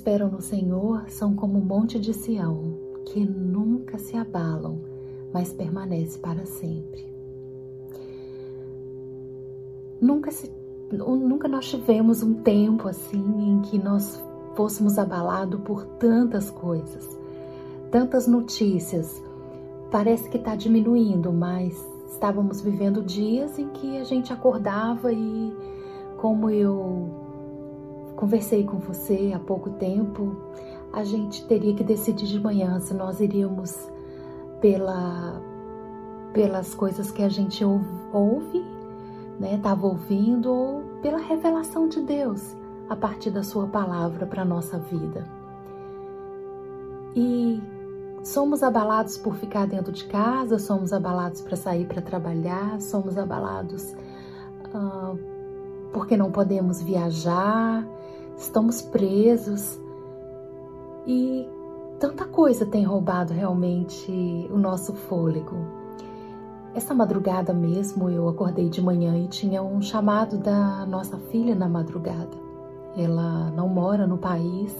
esperam no Senhor são como o monte de Sião, que nunca se abalam, mas permanece para sempre. Nunca, se, nunca nós tivemos um tempo assim em que nós fôssemos abalados por tantas coisas, tantas notícias. Parece que está diminuindo, mas estávamos vivendo dias em que a gente acordava e, como eu conversei com você há pouco tempo, a gente teria que decidir de manhã se nós iríamos pela, pelas coisas que a gente ouve, né, estava ouvindo, ou pela revelação de Deus a partir da Sua palavra para a nossa vida. E somos abalados por ficar dentro de casa, somos abalados para sair para trabalhar, somos abalados uh, porque não podemos viajar, estamos presos e tanta coisa tem roubado realmente o nosso fôlego. Essa madrugada mesmo eu acordei de manhã e tinha um chamado da nossa filha na madrugada. Ela não mora no país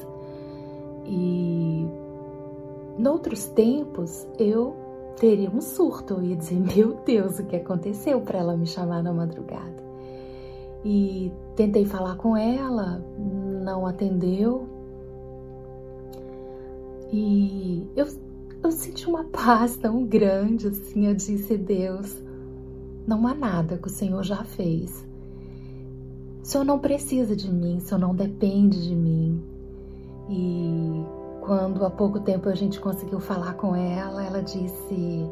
e noutros tempos eu teria um surto, eu ia dizer, meu Deus, o que aconteceu para ela me chamar na madrugada? E tentei falar com ela, não atendeu. E eu, eu senti uma paz tão grande assim. Eu disse: Deus, não há nada que o Senhor já fez. O Senhor não precisa de mim, o Senhor não depende de mim. E quando há pouco tempo a gente conseguiu falar com ela, ela disse: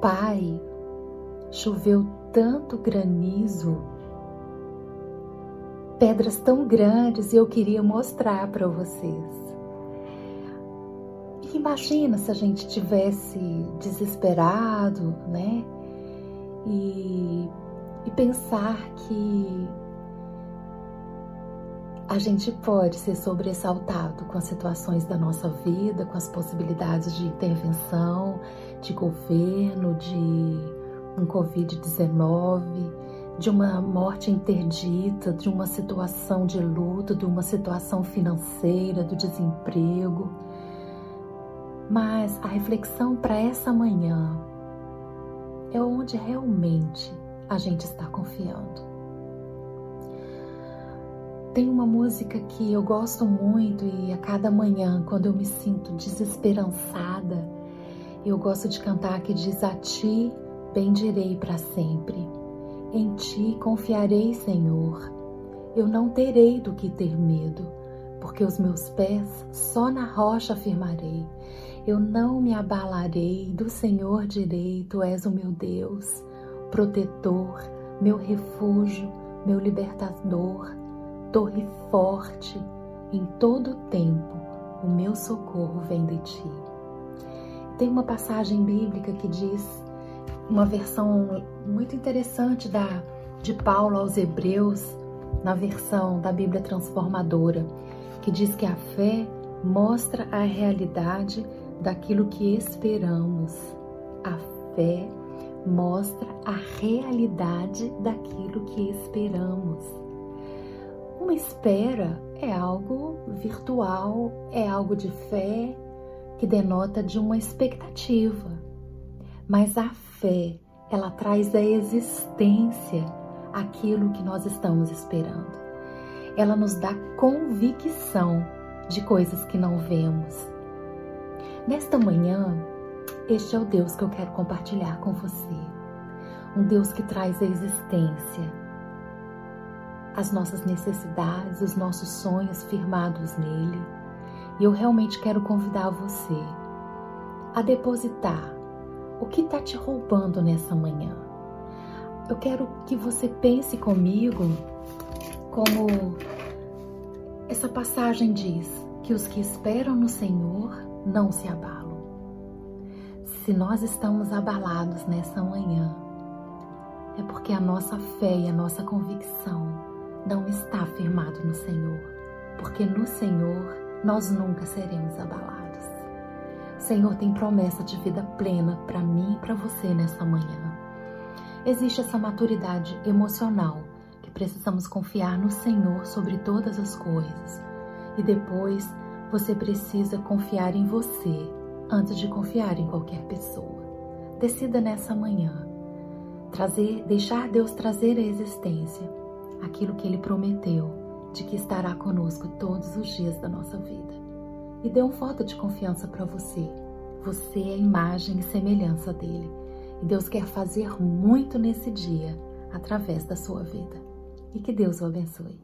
Pai, choveu tanto granizo pedras tão grandes e eu queria mostrar para vocês. imagina se a gente tivesse desesperado, né? E, e pensar que a gente pode ser sobressaltado com as situações da nossa vida, com as possibilidades de intervenção, de governo, de um Covid-19 de uma morte interdita, de uma situação de luto, de uma situação financeira, do desemprego. Mas a reflexão para essa manhã é onde realmente a gente está confiando. Tem uma música que eu gosto muito e a cada manhã, quando eu me sinto desesperançada, eu gosto de cantar que diz: A ti bendirei para sempre. Em ti confiarei, Senhor. Eu não terei do que ter medo, porque os meus pés só na rocha firmarei. Eu não me abalarei, do Senhor direi: Tu és o meu Deus, protetor, meu refúgio, meu libertador, torre forte. Em todo tempo, o meu socorro vem de ti. Tem uma passagem bíblica que diz uma versão muito interessante da, de Paulo aos Hebreus, na versão da Bíblia Transformadora, que diz que a fé mostra a realidade daquilo que esperamos. A fé mostra a realidade daquilo que esperamos. Uma espera é algo virtual, é algo de fé que denota de uma expectativa. Mas a fé, ela traz à existência aquilo que nós estamos esperando. Ela nos dá convicção de coisas que não vemos. Nesta manhã, este é o Deus que eu quero compartilhar com você. Um Deus que traz à existência as nossas necessidades, os nossos sonhos firmados nele. E eu realmente quero convidar você a depositar o que está te roubando nessa manhã? Eu quero que você pense comigo como essa passagem diz que os que esperam no Senhor não se abalam. Se nós estamos abalados nessa manhã, é porque a nossa fé e a nossa convicção não está firmado no Senhor, porque no Senhor nós nunca seremos abalados. Senhor tem promessa de vida plena para mim e para você nessa manhã. Existe essa maturidade emocional que precisamos confiar no Senhor sobre todas as coisas E depois você precisa confiar em você antes de confiar em qualquer pessoa. Decida nessa manhã trazer, deixar Deus trazer à existência aquilo que ele prometeu de que estará conosco todos os dias da nossa vida e deu um voto de confiança para você. Você é a imagem e semelhança dele. E Deus quer fazer muito nesse dia através da sua vida. E que Deus o abençoe.